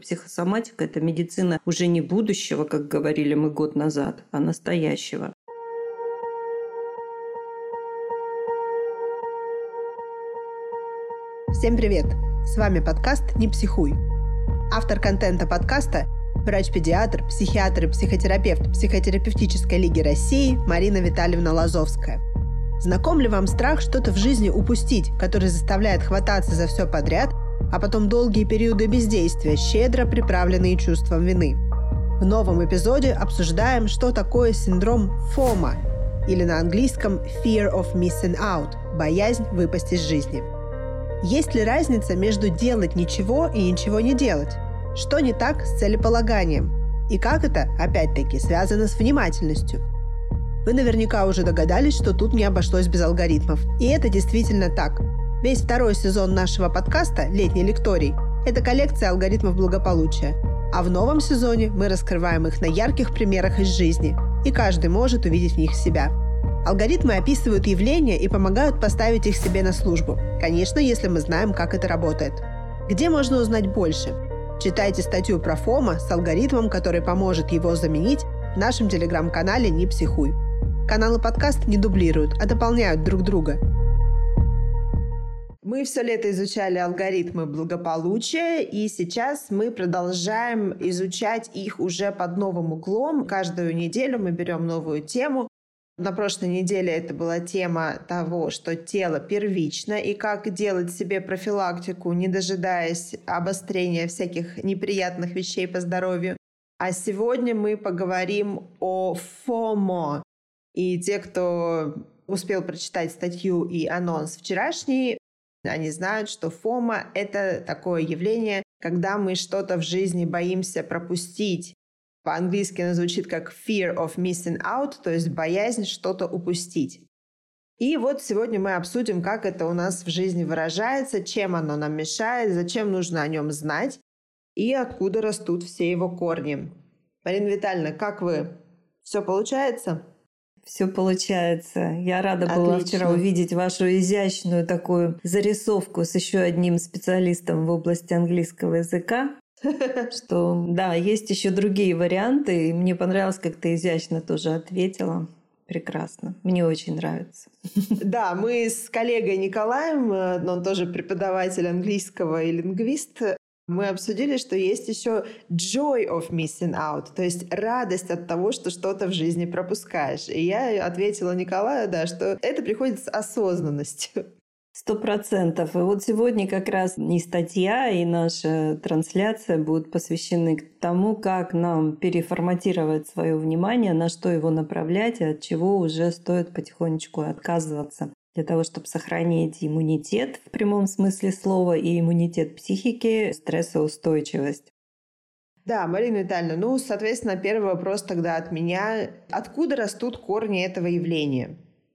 Психосоматика – это медицина уже не будущего, как говорили мы год назад, а настоящего. Всем привет! С вами подкаст «Не психуй». Автор контента подкаста – врач-педиатр, психиатр и психотерапевт Психотерапевтической лиги России Марина Витальевна Лазовская. Знаком ли вам страх что-то в жизни упустить, который заставляет хвататься за все подряд, а потом долгие периоды бездействия, щедро приправленные чувством вины? В новом эпизоде обсуждаем, что такое синдром ФОМА, или на английском Fear of Missing Out – боязнь выпасть из жизни – есть ли разница между делать ничего и ничего не делать? Что не так с целеполаганием? И как это, опять-таки, связано с внимательностью? Вы наверняка уже догадались, что тут не обошлось без алгоритмов. И это действительно так. Весь второй сезон нашего подкаста «Летний лекторий» – это коллекция алгоритмов благополучия. А в новом сезоне мы раскрываем их на ярких примерах из жизни, и каждый может увидеть в них себя – Алгоритмы описывают явления и помогают поставить их себе на службу. Конечно, если мы знаем, как это работает. Где можно узнать больше? Читайте статью про ФОМа с алгоритмом, который поможет его заменить в нашем телеграм-канале «Не психуй». Каналы подкаст не дублируют, а дополняют друг друга. Мы все лето изучали алгоритмы благополучия, и сейчас мы продолжаем изучать их уже под новым углом. Каждую неделю мы берем новую тему, на прошлой неделе это была тема того, что тело первично и как делать себе профилактику, не дожидаясь обострения всяких неприятных вещей по здоровью. А сегодня мы поговорим о ФОМО. И те, кто успел прочитать статью и анонс вчерашний, они знают, что ФОМО — это такое явление, когда мы что-то в жизни боимся пропустить, по-английски оно звучит как fear of missing out, то есть боязнь что-то упустить. И вот сегодня мы обсудим, как это у нас в жизни выражается, чем оно нам мешает, зачем нужно о нем знать и откуда растут все его корни. Марина Витальевна, как вы? Все получается? Все получается. Я рада Отлично. была вчера увидеть вашу изящную такую зарисовку с еще одним специалистом в области английского языка. Что, да, есть еще другие варианты, и мне понравилось, как ты изящно тоже ответила. Прекрасно. Мне очень нравится. Да, мы с коллегой Николаем, э, он тоже преподаватель английского и лингвист, мы обсудили, что есть еще joy of missing out, то есть радость от того, что что-то в жизни пропускаешь. И я ответила Николаю, да, что это приходит с осознанностью. Сто процентов. И вот сегодня как раз и статья, и наша трансляция будут посвящены тому, как нам переформатировать свое внимание, на что его направлять, и от чего уже стоит потихонечку отказываться для того, чтобы сохранить иммунитет в прямом смысле слова и иммунитет психики, стрессоустойчивость. Да, Марина Витальевна, ну, соответственно, первый вопрос тогда от меня. Откуда растут корни этого явления?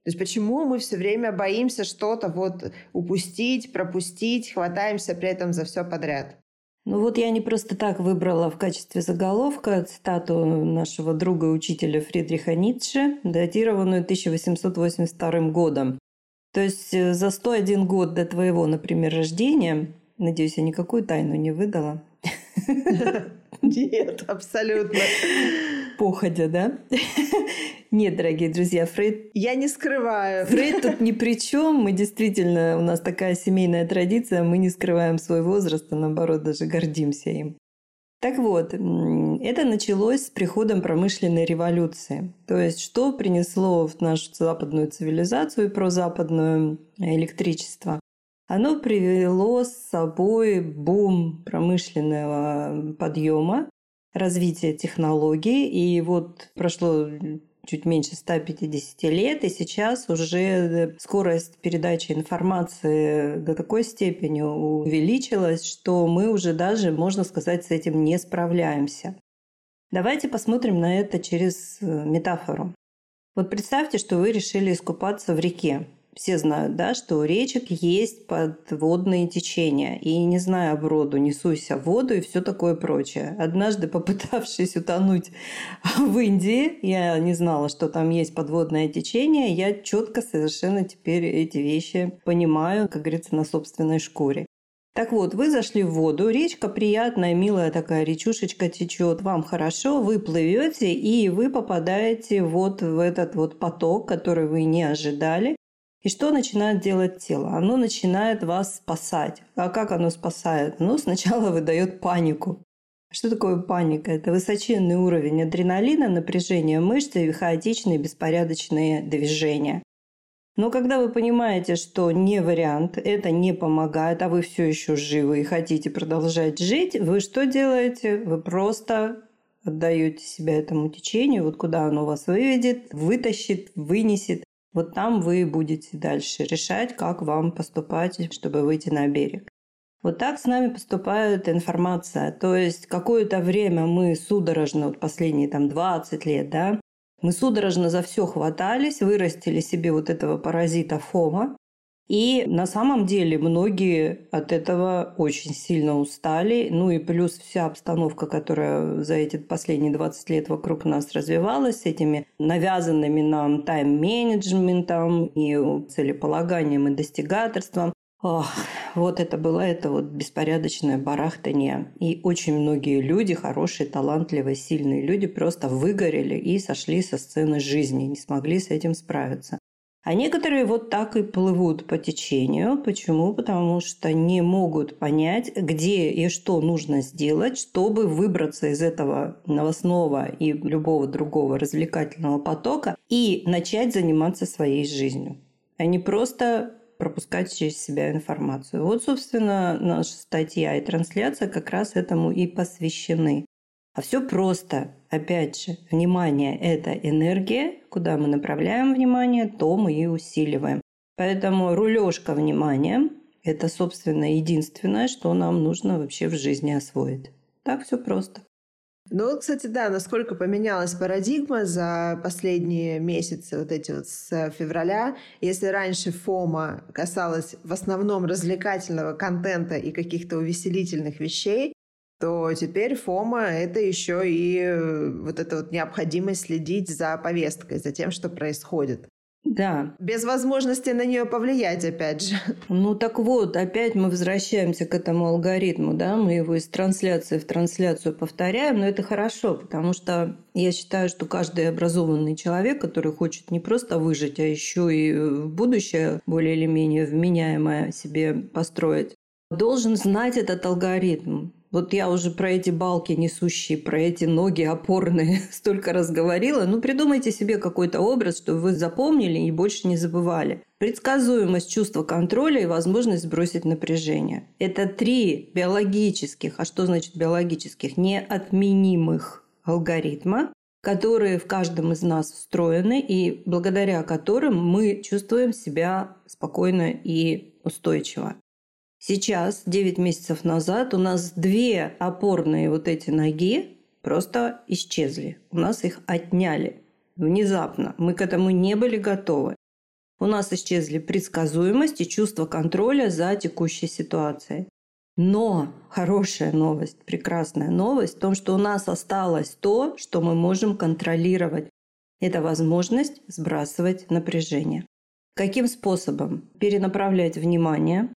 То есть почему мы все время боимся что-то вот упустить, пропустить, хватаемся при этом за все подряд? Ну вот я не просто так выбрала в качестве заголовка цитату нашего друга и учителя Фридриха Ницше, датированную 1882 годом. То есть э, за 101 год до твоего, например, рождения, надеюсь, я никакую тайну не выдала. Нет, абсолютно. Походя, да? Нет, дорогие друзья, Фрейд... Я не скрываю. Фрейд тут ни при чем. Мы действительно, у нас такая семейная традиция, мы не скрываем свой возраст, а наоборот даже гордимся им. Так вот, это началось с приходом промышленной революции. То есть, что принесло в нашу западную цивилизацию и прозападное электричество? Оно привело с собой бум промышленного подъема, развития технологий. И вот прошло чуть меньше 150 лет, и сейчас уже скорость передачи информации до такой степени увеличилась, что мы уже даже, можно сказать, с этим не справляемся. Давайте посмотрим на это через э, метафору. Вот представьте, что вы решили искупаться в реке все знают, да, что у речек есть подводные течения. И не зная броду, не суйся в воду и все такое прочее. Однажды, попытавшись утонуть в Индии, я не знала, что там есть подводное течение. Я четко совершенно теперь эти вещи понимаю, как говорится, на собственной шкуре. Так вот, вы зашли в воду, речка приятная, милая такая речушечка течет, вам хорошо, вы плывете и вы попадаете вот в этот вот поток, который вы не ожидали. И что начинает делать тело? Оно начинает вас спасать. А как оно спасает? Ну, сначала выдает панику. Что такое паника? Это высоченный уровень адреналина, напряжения мышц и хаотичные беспорядочные движения. Но когда вы понимаете, что не вариант, это не помогает, а вы все еще живы и хотите продолжать жить, вы что делаете? Вы просто отдаете себя этому течению, вот куда оно вас выведет, вытащит, вынесет. Вот там вы будете дальше решать, как вам поступать, чтобы выйти на берег. Вот так с нами поступает информация. То есть какое-то время мы судорожно, вот последние там 20 лет, да, мы судорожно за все хватались, вырастили себе вот этого паразита Фома. И на самом деле многие от этого очень сильно устали. Ну и плюс вся обстановка, которая за эти последние 20 лет вокруг нас развивалась, с этими навязанными нам тайм-менеджментом и целеполаганием и достигаторством. Ох, вот это было это вот беспорядочное барахтание. И очень многие люди, хорошие, талантливые, сильные люди просто выгорели и сошли со сцены жизни, не смогли с этим справиться. А некоторые вот так и плывут по течению. Почему? Потому что не могут понять, где и что нужно сделать, чтобы выбраться из этого новостного и любого другого развлекательного потока и начать заниматься своей жизнью. Они просто пропускать через себя информацию. Вот, собственно, наша статья и трансляция как раз этому и посвящены. А все просто. Опять же, внимание – это энергия. Куда мы направляем внимание, то мы и усиливаем. Поэтому рулежка внимания – это, собственно, единственное, что нам нужно вообще в жизни освоить. Так все просто. Ну, кстати, да, насколько поменялась парадигма за последние месяцы, вот эти вот с февраля. Если раньше ФОМа касалась в основном развлекательного контента и каких-то увеселительных вещей, то теперь ФОМа — это еще и э, вот эта вот необходимость следить за повесткой, за тем, что происходит. Да. Без возможности на нее повлиять, опять же. Ну так вот, опять мы возвращаемся к этому алгоритму, да, мы его из трансляции в трансляцию повторяем, но это хорошо, потому что я считаю, что каждый образованный человек, который хочет не просто выжить, а еще и в будущее более или менее вменяемое себе построить, должен знать этот алгоритм. Вот я уже про эти балки несущие, про эти ноги опорные столько раз говорила. Ну, придумайте себе какой-то образ, чтобы вы запомнили и больше не забывали. Предсказуемость чувства контроля и возможность сбросить напряжение. Это три биологических, а что значит биологических? Неотменимых алгоритма, которые в каждом из нас встроены и благодаря которым мы чувствуем себя спокойно и устойчиво. Сейчас, 9 месяцев назад, у нас две опорные вот эти ноги просто исчезли. У нас их отняли внезапно. Мы к этому не были готовы. У нас исчезли предсказуемость и чувство контроля за текущей ситуацией. Но хорошая новость, прекрасная новость в том, что у нас осталось то, что мы можем контролировать. Это возможность сбрасывать напряжение. Каким способом? Перенаправлять внимание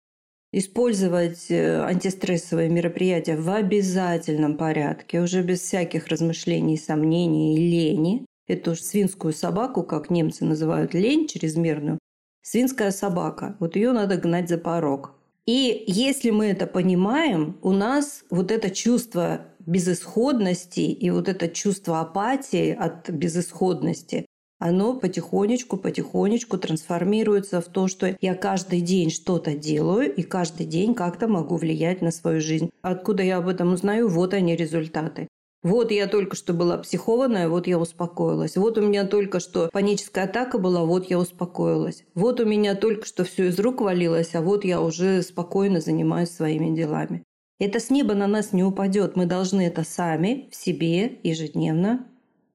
использовать э, антистрессовые мероприятия в обязательном порядке, уже без всяких размышлений, сомнений и лени. Эту свинскую собаку, как немцы называют лень чрезмерную, свинская собака, вот ее надо гнать за порог. И если мы это понимаем, у нас вот это чувство безысходности и вот это чувство апатии от безысходности, оно потихонечку, потихонечку трансформируется в то, что я каждый день что-то делаю и каждый день как-то могу влиять на свою жизнь. Откуда я об этом узнаю? Вот они результаты. Вот я только что была психованная, вот я успокоилась. Вот у меня только что паническая атака была, вот я успокоилась. Вот у меня только что все из рук валилось, а вот я уже спокойно занимаюсь своими делами. Это с неба на нас не упадет. Мы должны это сами в себе ежедневно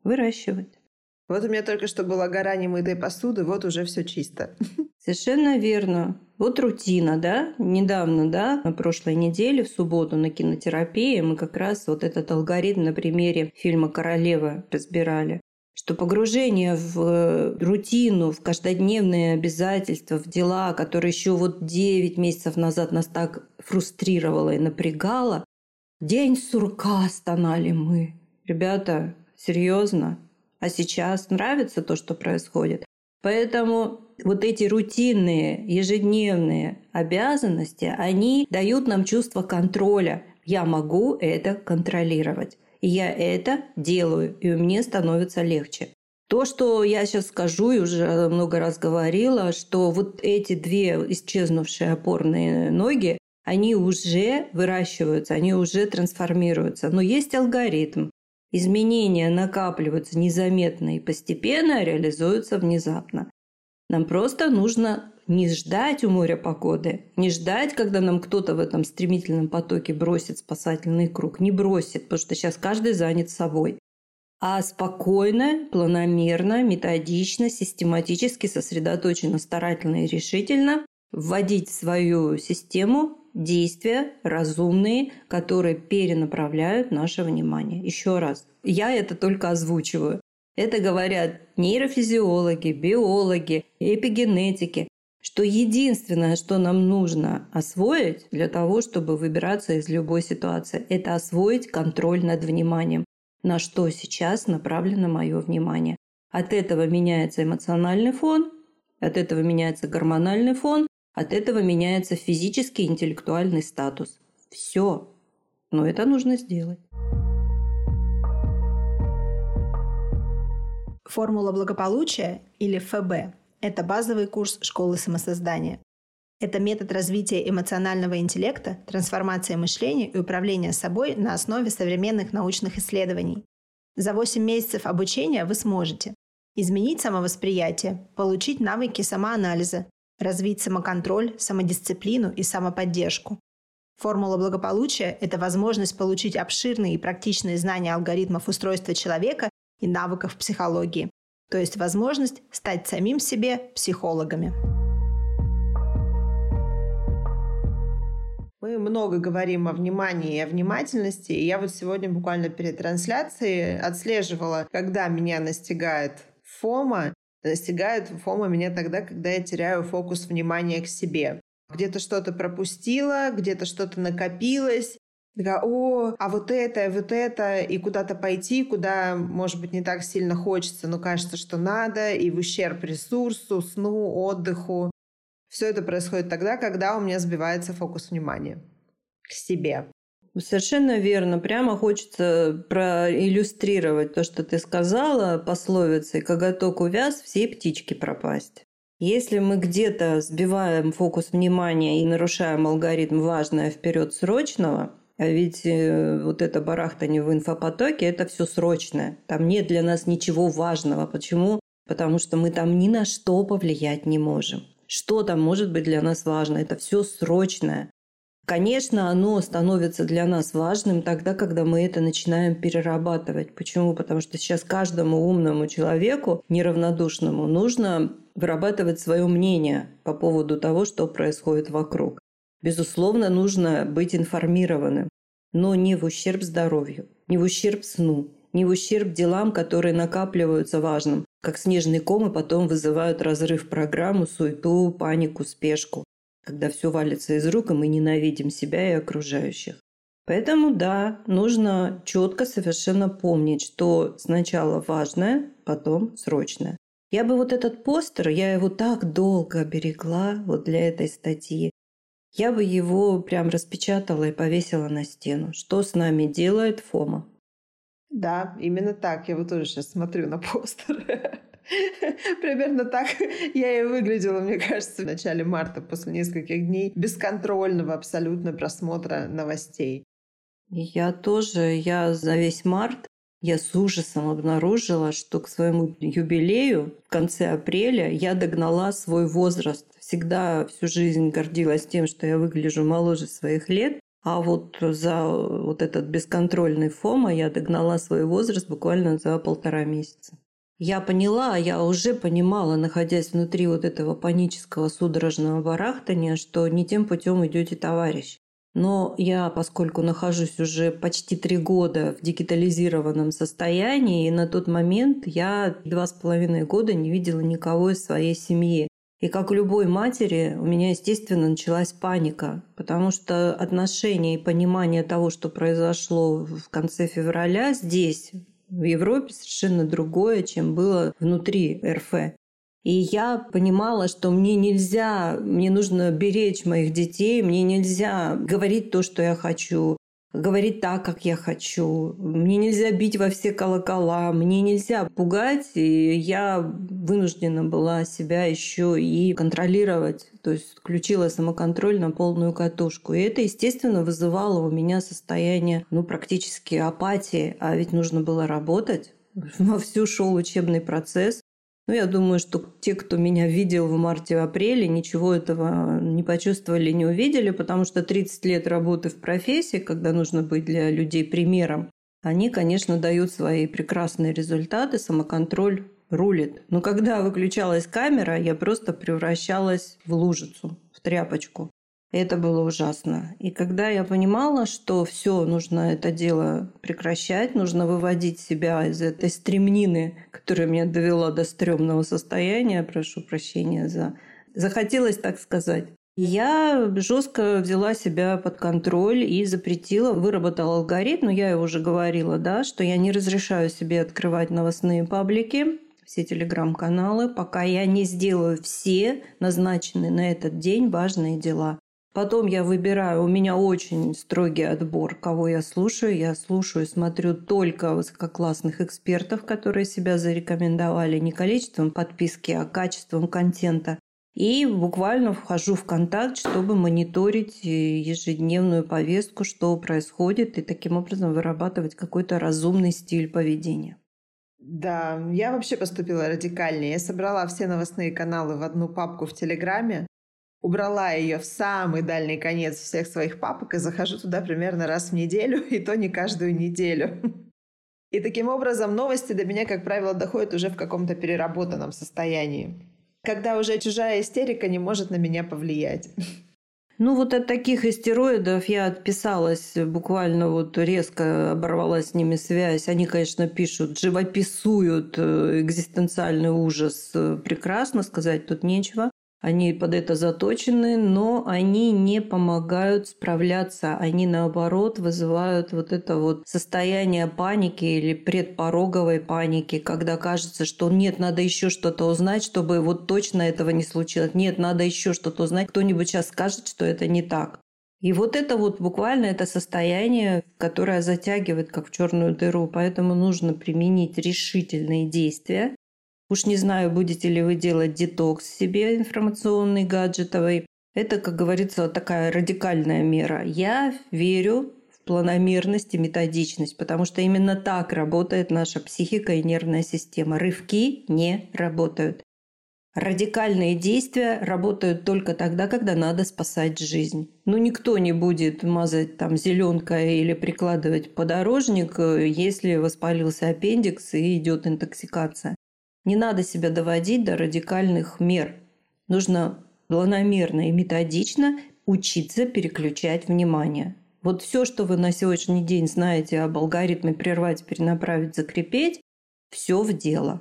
выращивать. Вот у меня только что была гора немытой посуды, вот уже все чисто. Совершенно верно. Вот рутина, да? Недавно, да, на прошлой неделе, в субботу на кинотерапии мы как раз вот этот алгоритм на примере фильма «Королева» разбирали. что погружение в э, рутину, в каждодневные обязательства, в дела, которые еще вот 9 месяцев назад нас так фрустрировало и напрягало, день сурка стонали мы. Ребята, серьезно? А сейчас нравится то, что происходит? Поэтому вот эти рутинные, ежедневные обязанности, они дают нам чувство контроля. Я могу это контролировать. И я это делаю, и мне становится легче. То, что я сейчас скажу, и уже много раз говорила, что вот эти две исчезнувшие опорные ноги, они уже выращиваются, они уже трансформируются. Но есть алгоритм. Изменения накапливаются незаметно и постепенно а реализуются внезапно. Нам просто нужно не ждать у моря погоды, не ждать, когда нам кто-то в этом стремительном потоке бросит спасательный круг. Не бросит, потому что сейчас каждый занят собой. А спокойно, планомерно, методично, систематически, сосредоточенно, старательно и решительно вводить в свою систему действия разумные, которые перенаправляют наше внимание. Еще раз, я это только озвучиваю. Это говорят нейрофизиологи, биологи, эпигенетики что единственное, что нам нужно освоить для того, чтобы выбираться из любой ситуации, это освоить контроль над вниманием. На что сейчас направлено мое внимание. От этого меняется эмоциональный фон, от этого меняется гормональный фон, от этого меняется физический и интеллектуальный статус. Все. Но это нужно сделать. Формула благополучия или ФБ это базовый курс школы самосоздания. Это метод развития эмоционального интеллекта, трансформации мышления и управления собой на основе современных научных исследований. За 8 месяцев обучения вы сможете изменить самовосприятие, получить навыки самоанализа, развить самоконтроль, самодисциплину и самоподдержку. Формула благополучия – это возможность получить обширные и практичные знания алгоритмов устройства человека и навыков психологии, то есть возможность стать самим себе психологами. Мы много говорим о внимании и о внимательности. И я вот сегодня буквально перед трансляцией отслеживала, когда меня настигает фома. Настигает фома меня тогда, когда я теряю фокус внимания к себе. Где-то что-то пропустила, где-то что-то накопилось, Такая, о, а вот это, вот это, и куда-то пойти, куда, может быть, не так сильно хочется, но кажется, что надо, и в ущерб ресурсу, сну, отдыху. Все это происходит тогда, когда у меня сбивается фокус внимания к себе. Совершенно верно. Прямо хочется проиллюстрировать то, что ты сказала пословицей «коготок увяз, все птички пропасть». Если мы где-то сбиваем фокус внимания и нарушаем алгоритм важное вперед срочного, а ведь э, вот это барахтание в инфопотоке – это все срочное. Там нет для нас ничего важного. Почему? Потому что мы там ни на что повлиять не можем. Что там может быть для нас важно? Это все срочное. Конечно, оно становится для нас важным тогда, когда мы это начинаем перерабатывать. Почему? Потому что сейчас каждому умному человеку, неравнодушному, нужно вырабатывать свое мнение по поводу того, что происходит вокруг. Безусловно, нужно быть информированным, но не в ущерб здоровью, не в ущерб сну, не в ущерб делам, которые накапливаются важным, как снежный ком и потом вызывают разрыв программу, суету, панику, спешку, когда все валится из рук, и мы ненавидим себя и окружающих. Поэтому да, нужно четко совершенно помнить, что сначала важное, потом срочное. Я бы вот этот постер, я его так долго берегла вот для этой статьи я бы его прям распечатала и повесила на стену. Что с нами делает Фома? Да, именно так. Я вот тоже сейчас смотрю на постер. Примерно так я и выглядела, мне кажется, в начале марта, после нескольких дней бесконтрольного абсолютно просмотра новостей. Я тоже, я за весь март я с ужасом обнаружила, что к своему юбилею в конце апреля я догнала свой возраст всегда всю жизнь гордилась тем, что я выгляжу моложе своих лет. А вот за вот этот бесконтрольный фома я догнала свой возраст буквально за полтора месяца. Я поняла, я уже понимала, находясь внутри вот этого панического судорожного барахтания, что не тем путем идете, товарищ. Но я, поскольку нахожусь уже почти три года в дигитализированном состоянии, и на тот момент я два с половиной года не видела никого из своей семьи. И как у любой матери, у меня, естественно, началась паника, потому что отношение и понимание того, что произошло в конце февраля здесь, в Европе, совершенно другое, чем было внутри РФ. И я понимала, что мне нельзя, мне нужно беречь моих детей, мне нельзя говорить то, что я хочу, говорить так, как я хочу. Мне нельзя бить во все колокола, мне нельзя пугать, и я вынуждена была себя еще и контролировать. То есть включила самоконтроль на полную катушку. И это, естественно, вызывало у меня состояние ну, практически апатии. А ведь нужно было работать. Вовсю шел учебный процесс. Ну, я думаю, что те, кто меня видел в марте-апреле, ничего этого не почувствовали, не увидели, потому что 30 лет работы в профессии, когда нужно быть для людей примером, они, конечно, дают свои прекрасные результаты, самоконтроль рулит. Но когда выключалась камера, я просто превращалась в лужицу, в тряпочку. Это было ужасно. И когда я понимала, что все, нужно это дело прекращать, нужно выводить себя из этой стремнины, которая меня довела до стрёмного состояния, прошу прощения за... Захотелось так сказать. Я жестко взяла себя под контроль и запретила, выработала алгоритм, но я его уже говорила, да, что я не разрешаю себе открывать новостные паблики, все телеграм-каналы, пока я не сделаю все назначенные на этот день важные дела. Потом я выбираю, у меня очень строгий отбор, кого я слушаю. Я слушаю смотрю только высококлассных экспертов, которые себя зарекомендовали не количеством подписки, а качеством контента. И буквально вхожу в контакт, чтобы мониторить э, ежедневную повестку, что происходит, и таким образом вырабатывать какой-то разумный стиль поведения. Да, я вообще поступила радикальнее. Я собрала все новостные каналы в одну папку в Телеграме, убрала ее в самый дальний конец всех своих папок и захожу туда примерно раз в неделю, и то не каждую неделю. И таким образом новости до меня, как правило, доходят уже в каком-то переработанном состоянии. Когда уже чужая истерика не может на меня повлиять. Ну вот от таких истероидов я отписалась, буквально вот резко оборвала с ними связь. Они, конечно, пишут, живописуют э, экзистенциальный ужас. Прекрасно сказать тут нечего они под это заточены, но они не помогают справляться, они наоборот вызывают вот это вот состояние паники или предпороговой паники, когда кажется, что нет, надо еще что-то узнать, чтобы вот точно этого не случилось, нет, надо еще что-то узнать, кто-нибудь сейчас скажет, что это не так. И вот это вот буквально это состояние, которое затягивает как в черную дыру, поэтому нужно применить решительные действия, Уж не знаю, будете ли вы делать детокс себе информационный, гаджетовый. Это, как говорится, такая радикальная мера. Я верю в планомерность и методичность, потому что именно так работает наша психика и нервная система. Рывки не работают. Радикальные действия работают только тогда, когда надо спасать жизнь. Ну, никто не будет мазать там зеленкой или прикладывать подорожник, э, если воспалился аппендикс и идет интоксикация. Не надо себя доводить до радикальных мер. Нужно планомерно и методично учиться переключать внимание. Вот все, что вы на сегодняшний день знаете об алгоритме прервать, перенаправить, закрепить, все в дело.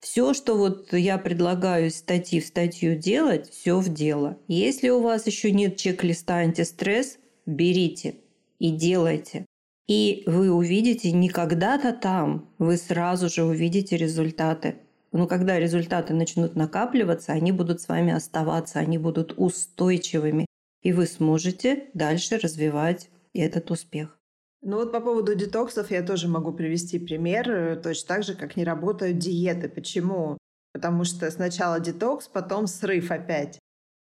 Все, что вот я предлагаю статьи в статью делать, все в дело. Если у вас еще нет чек-листа антистресс, берите и делайте. И вы увидите не когда-то там, вы сразу же увидите результаты. Но когда результаты начнут накапливаться, они будут с вами оставаться, они будут устойчивыми, и вы сможете дальше развивать этот успех. Ну вот по поводу детоксов я тоже могу привести пример, э, точно так же, как не работают диеты. Почему? Потому что сначала детокс, потом срыв опять.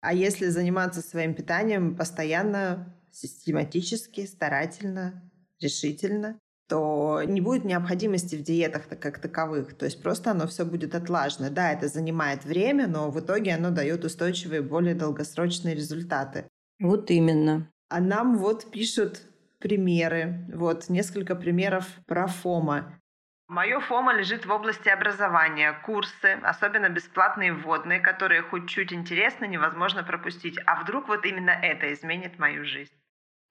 А если заниматься своим питанием постоянно, систематически, старательно, решительно, то не будет необходимости в диетах как таковых. То есть просто оно все будет отлажено. Да, это занимает время, но в итоге оно дает устойчивые, более долгосрочные результаты. Вот именно. А нам вот пишут примеры. Вот несколько примеров про ФОМа. Мое ФОМа лежит в области образования. Курсы, особенно бесплатные вводные, которые хоть чуть интересно, невозможно пропустить. А вдруг вот именно это изменит мою жизнь?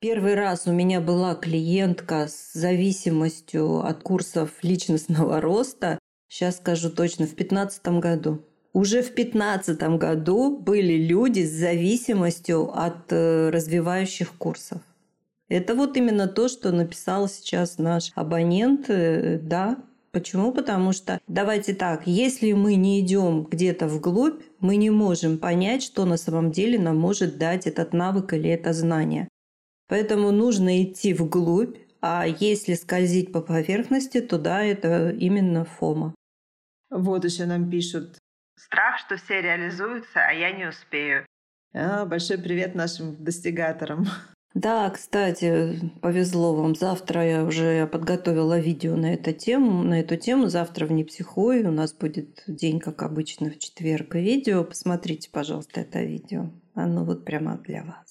Первый раз у меня была клиентка с зависимостью от курсов личностного роста, сейчас скажу точно, в 2015 году. Уже в 2015 году были люди с зависимостью от э, развивающих курсов. Это вот именно то, что написал сейчас наш абонент. Э, да, Почему? Потому что, давайте так, если мы не идем где-то вглубь, мы не можем понять, что на самом деле нам может дать этот навык или это знание. Поэтому нужно идти вглубь, а если скользить по поверхности, то да, это именно фома. Вот еще нам пишут. Страх, что все реализуются, а я не успею. А, большой привет нашим достигаторам. Да, кстати, повезло вам. Завтра я уже подготовила видео на эту тему. На эту тему завтра в Непсихой у нас будет день, как обычно, в четверг видео. Посмотрите, пожалуйста, это видео. Оно вот прямо для вас.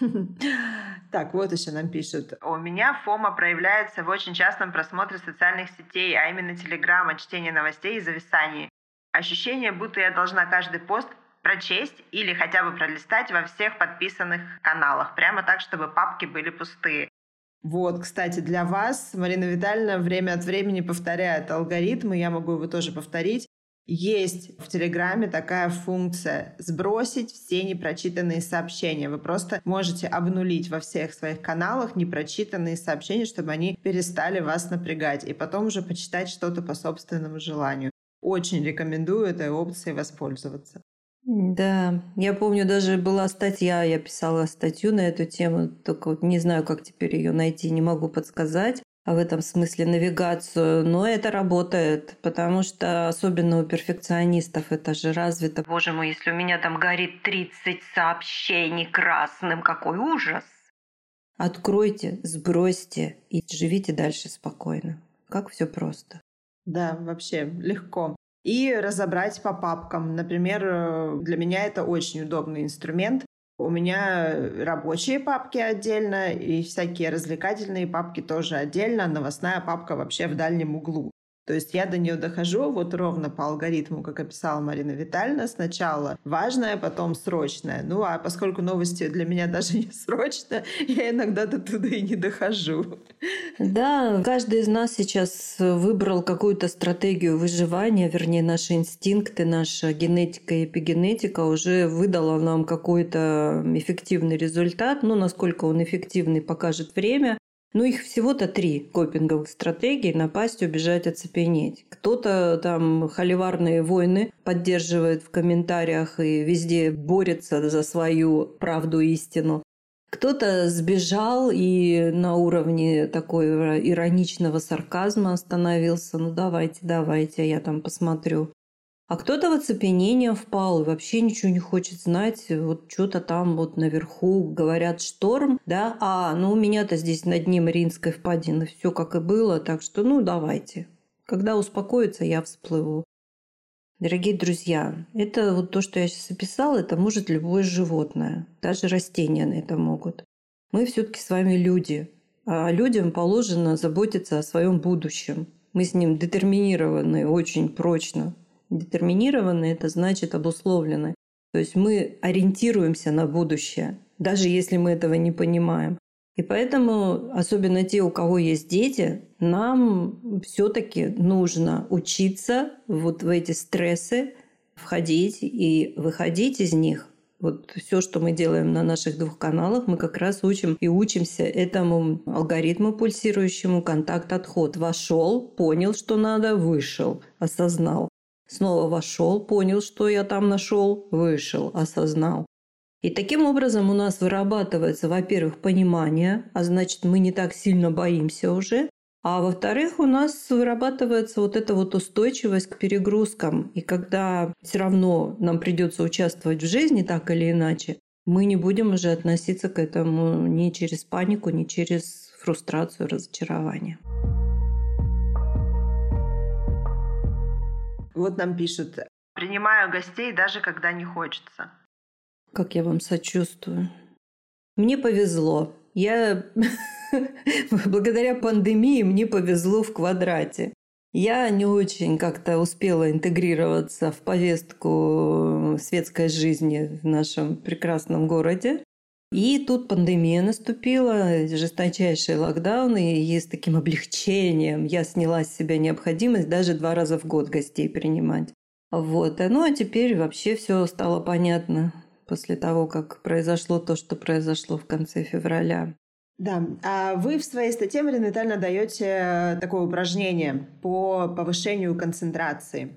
Так, вот еще нам пишут. У меня ФОМа проявляется в очень частном просмотре социальных сетей, а именно Телеграма, чтение новостей и зависаний. Ощущение, будто я должна каждый пост прочесть или хотя бы пролистать во всех подписанных каналах, прямо так, чтобы папки были пустые. Вот, кстати, для вас Марина Витальевна время от времени повторяет алгоритмы, я могу его тоже повторить. Есть в Телеграме такая функция «сбросить все непрочитанные сообщения». Вы просто можете обнулить во всех своих каналах непрочитанные сообщения, чтобы они перестали вас напрягать, и потом уже почитать что-то по собственному желанию. Очень рекомендую этой опцией воспользоваться. Да, я помню, даже была статья, я писала статью на эту тему, только вот не знаю, как теперь ее найти, не могу подсказать в этом смысле навигацию, но это работает, потому что особенно у перфекционистов это же развито. Боже мой, если у меня там горит 30 сообщений красным, какой ужас! Откройте, сбросьте и живите дальше спокойно. Как все просто. Да, вообще легко. И разобрать по папкам. Например, э, для меня это очень удобный инструмент. У меня рабочие папки отдельно и всякие развлекательные папки тоже отдельно. Новостная папка вообще в дальнем углу. То есть я до нее дохожу вот ровно по алгоритму, как описала Марина Витальевна. Сначала важное, потом срочное. Ну, а поскольку новости для меня даже не срочно, я иногда до туда и не дохожу. Да, каждый из нас сейчас выбрал какую-то стратегию выживания, вернее, наши инстинкты, наша генетика и эпигенетика уже выдала нам какой-то эффективный результат. Ну, насколько он эффективный, покажет время. Ну, их всего-то три копинговых стратегии – напасть, убежать, оцепенеть. Кто-то там холиварные войны поддерживает в комментариях и везде борется за свою правду и истину. Кто-то сбежал и на уровне такой ироничного сарказма остановился. Ну, давайте, давайте, я там посмотрю. А кто-то в оцепенение впал и вообще ничего не хочет знать. Вот что-то там вот наверху говорят шторм, да, а, ну у меня-то здесь на дне Мариинской впадины все как и было, так что ну давайте. Когда успокоится, я всплыву. Дорогие друзья, это вот то, что я сейчас описала, это может любое животное. Даже растения на это могут. Мы все-таки с вами люди. А людям положено заботиться о своем будущем. Мы с ним детерминированы очень прочно. Детерминированы – это значит обусловлены. То есть мы ориентируемся на будущее, даже если мы этого не понимаем. И поэтому, особенно те, у кого есть дети, нам все-таки нужно учиться вот в эти стрессы входить и выходить из них. Вот все, что мы делаем на наших двух каналах, мы как раз учим и учимся этому алгоритму пульсирующему контакт-отход. Вошел, понял, что надо, вышел, осознал. Снова вошел, понял, что я там нашел, вышел, осознал. И таким образом у нас вырабатывается, во-первых, понимание, а значит, мы не так сильно боимся уже, а во-вторых, у нас вырабатывается вот эта вот устойчивость к перегрузкам. И когда все равно нам придется участвовать в жизни так или иначе, мы не будем уже относиться к этому ни через панику, ни через фрустрацию, разочарование. Вот нам пишут, принимаю гостей даже когда не хочется. Как я вам сочувствую. Мне повезло. Я благодаря пандемии мне повезло в квадрате. Я не очень как-то успела интегрироваться в повестку светской жизни в нашем прекрасном городе. И тут пандемия наступила, жесточайший локдаун, и с таким облегчением я сняла с себя необходимость даже два раза в год гостей принимать. Вот. Ну а теперь вообще все стало понятно после того, как произошло то, что произошло в конце февраля. Да, а вы в своей статье, Марина Витальевна, даете такое упражнение по повышению концентрации.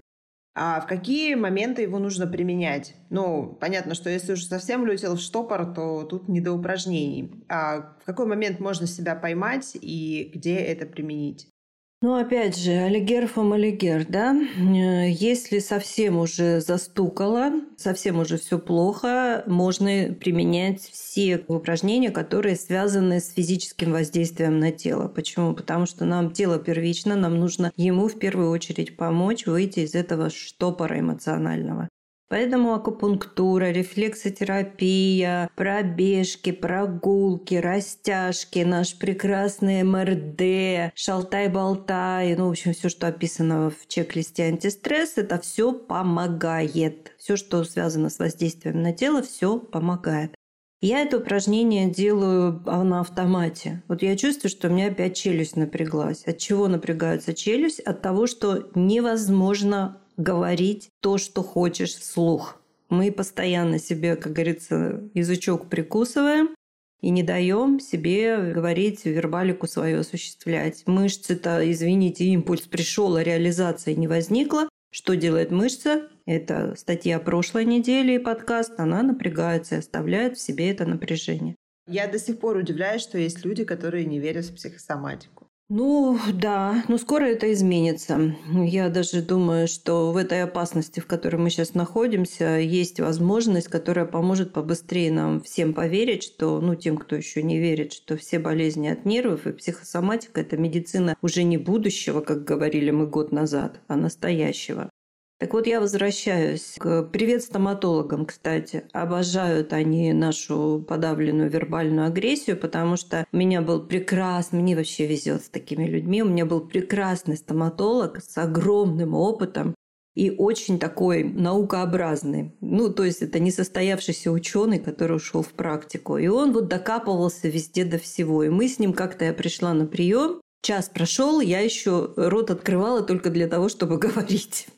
А в какие моменты его нужно применять? Ну, понятно, что если уже совсем улетел в штопор, то тут не до упражнений. А в какой момент можно себя поймать и где это применить? Ну, опять же, Алигер фом Алигер, да? Э, если совсем уже застукало, совсем уже все плохо, можно применять все упражнения, которые связаны с физическим воздействием на тело. Почему? Потому что нам тело первично, нам нужно ему в первую очередь помочь выйти из этого штопора эмоционального. Поэтому акупунктура, рефлексотерапия, пробежки, прогулки, растяжки, наш прекрасный МРД, шалтай-болтай, ну, в общем, все, что описано в чек-листе антистресс, это все помогает. Все, что связано с воздействием на тело, все помогает. Я это упражнение делаю на автомате. Вот я чувствую, что у меня опять челюсть напряглась. От чего напрягается челюсть? От того, что невозможно говорить то, что хочешь вслух. Мы постоянно себе, как говорится, язычок прикусываем и не даем себе говорить, вербалику свою осуществлять. Мышцы-то, извините, импульс пришел, а реализация не возникла. Что делает мышца? Это статья прошлой недели и подкаст. Она напрягается и оставляет в себе это напряжение. Я до сих пор удивляюсь, что есть люди, которые не верят в психосоматику. Ну да, но скоро это изменится. Я даже думаю, что в этой опасности, в которой мы сейчас находимся, есть возможность, которая поможет побыстрее нам всем поверить, что, ну, тем, кто еще не верит, что все болезни от нервов и психосоматика – это медицина уже не будущего, как говорили мы год назад, а настоящего. Так вот, я возвращаюсь к привет стоматологам, кстати. Обожают они нашу подавленную вербальную агрессию, потому что у меня был прекрасный, мне вообще везет с такими людьми, у меня был прекрасный стоматолог с огромным опытом, и очень такой наукообразный. Ну, то есть это не состоявшийся ученый, который ушел в практику. И он вот докапывался везде до всего. И мы с ним как-то я пришла на прием. Час прошел, я еще рот открывала только для того, чтобы говорить.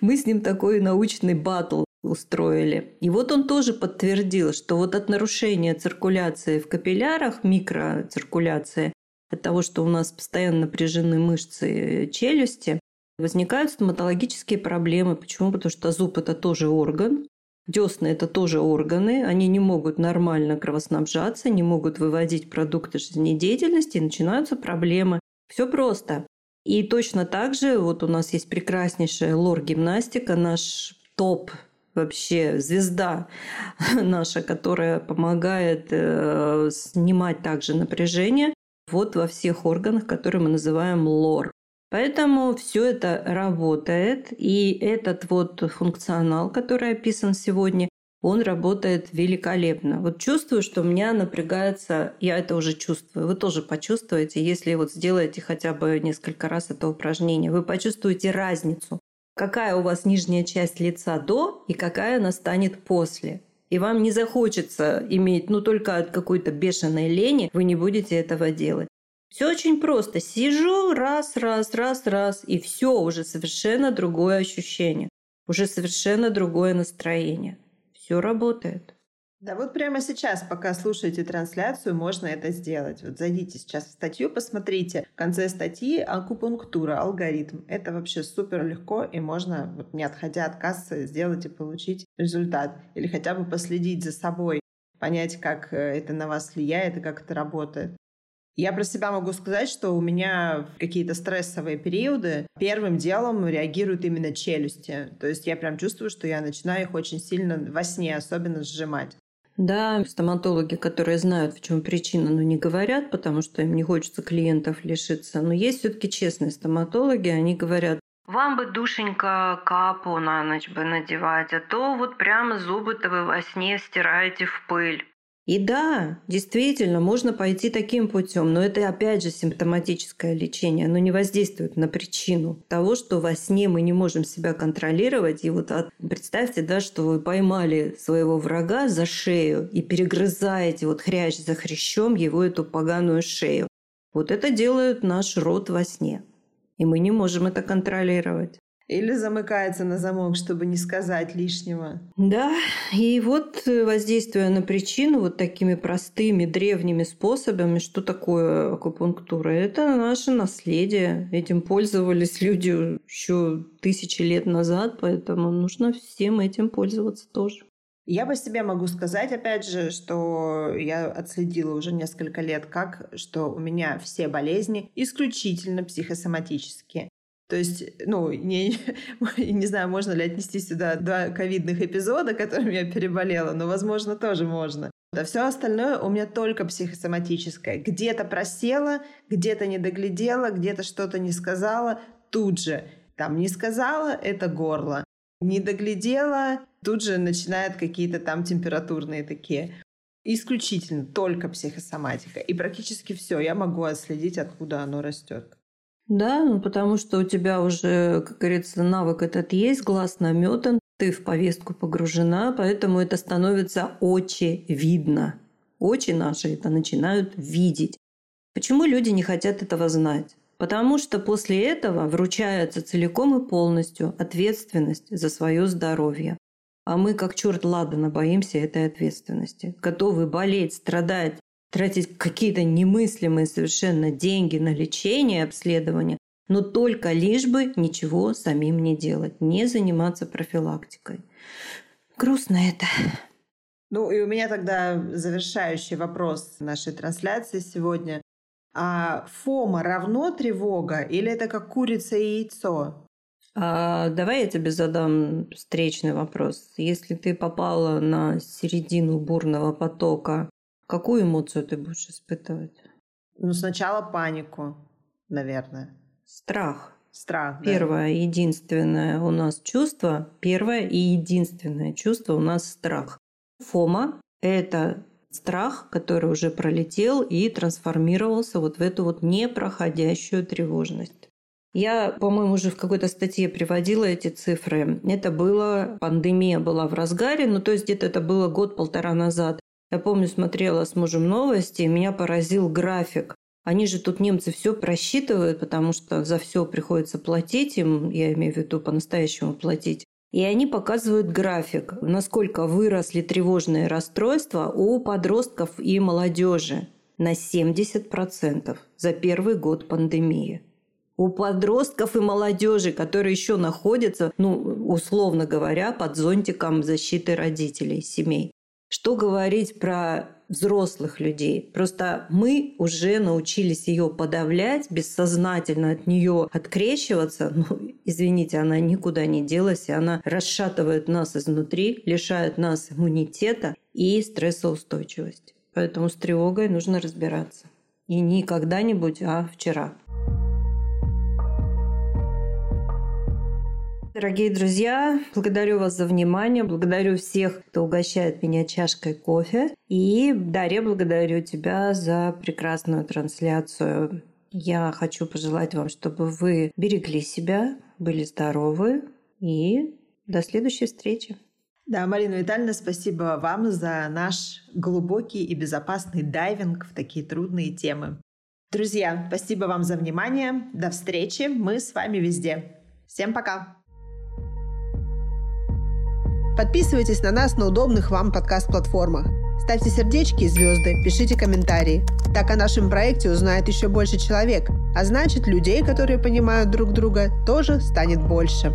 Мы с ним такой научный батл устроили. И вот он тоже подтвердил, что вот от нарушения циркуляции в капиллярах, микроциркуляции, от того, что у нас постоянно напряжены мышцы челюсти, возникают стоматологические проблемы. Почему? Потому что зуб – это тоже орган, Десны – это тоже органы, они не могут нормально кровоснабжаться, не могут выводить продукты жизнедеятельности, и начинаются проблемы. Все просто. И точно так же вот у нас есть прекраснейшая лор-гимнастика, наш топ вообще звезда наша, которая помогает э, снимать также напряжение вот во всех органах, которые мы называем лор. Поэтому все это работает, и этот вот функционал, который описан сегодня, он работает великолепно. Вот чувствую, что у меня напрягается, я это уже чувствую. Вы тоже почувствуете, если вот сделаете хотя бы несколько раз это упражнение, вы почувствуете разницу. Какая у вас нижняя часть лица до и какая она станет после. И вам не захочется иметь, ну только от какой-то бешеной лени вы не будете этого делать. Все очень просто. Сижу раз, раз, раз, раз, и все уже совершенно другое ощущение, уже совершенно другое настроение все работает. Да вот прямо сейчас, пока слушаете трансляцию, можно это сделать. Вот зайдите сейчас в статью, посмотрите. В конце статьи акупунктура, алгоритм. Это вообще супер легко и можно, вот не отходя от кассы, сделать и получить результат. Или хотя бы последить за собой, понять, как э, это на вас влияет и как это работает. Я про себя могу сказать, что у меня какие-то стрессовые периоды первым делом реагируют именно челюсти. То есть я прям чувствую, что я начинаю их очень сильно во сне особенно сжимать. Да, стоматологи, которые знают, в чем причина, но не говорят, потому что им не хочется клиентов лишиться. Но есть все-таки честные стоматологи, они говорят, вам бы, душенька, капу на ночь бы надевать, а то вот прямо зубы-то вы во сне стираете в пыль. И да, действительно, можно пойти таким путем, но это опять же симптоматическое лечение. Оно не воздействует на причину того, что во сне мы не можем себя контролировать. И вот от... представьте, да, что вы поймали своего врага за шею и перегрызаете вот хрящ за хрящом его эту поганую шею. Вот это делает наш рот во сне. И мы не можем это контролировать. Или замыкается на замок, чтобы не сказать лишнего. Да, и вот э, воздействуя на причину вот такими простыми древними способами, что такое акупунктура? Это наше наследие. Этим пользовались люди еще тысячи лет назад, поэтому нужно всем этим пользоваться тоже. Я по себе могу сказать, опять же, что я отследила уже несколько лет, как что у меня все болезни исключительно психосоматические. То есть, ну, не, не знаю, можно ли отнести сюда два ковидных эпизода, которыми я переболела, но, возможно, тоже можно. Да все остальное у меня только психосоматическое. Где-то просела, где-то не доглядела, где-то что-то не сказала, тут же. Там не сказала, это горло. Не доглядела, тут же начинают какие-то там температурные такие. Исключительно только психосоматика. И практически все я могу отследить, откуда оно растет. Да, ну потому что у тебя уже, как говорится, навык этот есть, глаз наметан, ты в повестку погружена, поэтому это становится очень видно. Очи наши это начинают видеть. Почему люди не хотят этого знать? Потому что после этого вручается целиком и полностью ответственность за свое здоровье. А мы, как черт ладана, боимся этой ответственности. Готовы болеть, страдать, тратить какие-то немыслимые совершенно деньги на лечение, обследование, но только лишь бы ничего самим не делать, не заниматься профилактикой. Грустно это. Ну и у меня тогда завершающий вопрос нашей трансляции сегодня. А фома равно тревога или это как курица и яйцо? А, давай я тебе задам встречный вопрос. Если ты попала на середину бурного потока Какую эмоцию ты будешь испытывать? Ну, сначала панику, наверное. Страх. Страх. Первое, да. единственное у нас чувство, первое и единственное чувство у нас страх. Фома – это страх, который уже пролетел и трансформировался вот в эту вот непроходящую тревожность. Я, по-моему, уже в какой-то статье приводила эти цифры. Это было, пандемия была в разгаре, ну то есть где-то это было год-полтора назад. Я помню, смотрела с мужем новости, и меня поразил график. Они же тут немцы все просчитывают, потому что за все приходится платить им, я имею в виду по-настоящему платить. И они показывают график, насколько выросли тревожные расстройства у подростков и молодежи на 70% за первый год пандемии. У подростков и молодежи, которые еще находятся, ну, условно говоря, под зонтиком защиты родителей, семей. Что говорить про взрослых людей? Просто мы уже научились ее подавлять, бессознательно от нее открещиваться. Ну, извините, она никуда не делась, и она расшатывает нас изнутри, лишает нас иммунитета и стрессоустойчивости. Поэтому с тревогой нужно разбираться. И не когда-нибудь, а вчера. Дорогие друзья, благодарю вас за внимание, благодарю всех, кто угощает меня чашкой кофе. И, Дарья, благодарю тебя за прекрасную трансляцию. Я хочу пожелать вам, чтобы вы берегли себя, были здоровы и до следующей встречи. Да, Марина Витальевна, спасибо вам за наш глубокий и безопасный дайвинг в такие трудные темы. Друзья, спасибо вам за внимание. До встречи. Мы с вами везде. Всем пока! Подписывайтесь на нас на удобных вам подкаст-платформах. Ставьте сердечки и звезды, пишите комментарии. Так о нашем проекте узнает еще больше человек, а значит, людей, которые понимают друг друга, тоже станет больше.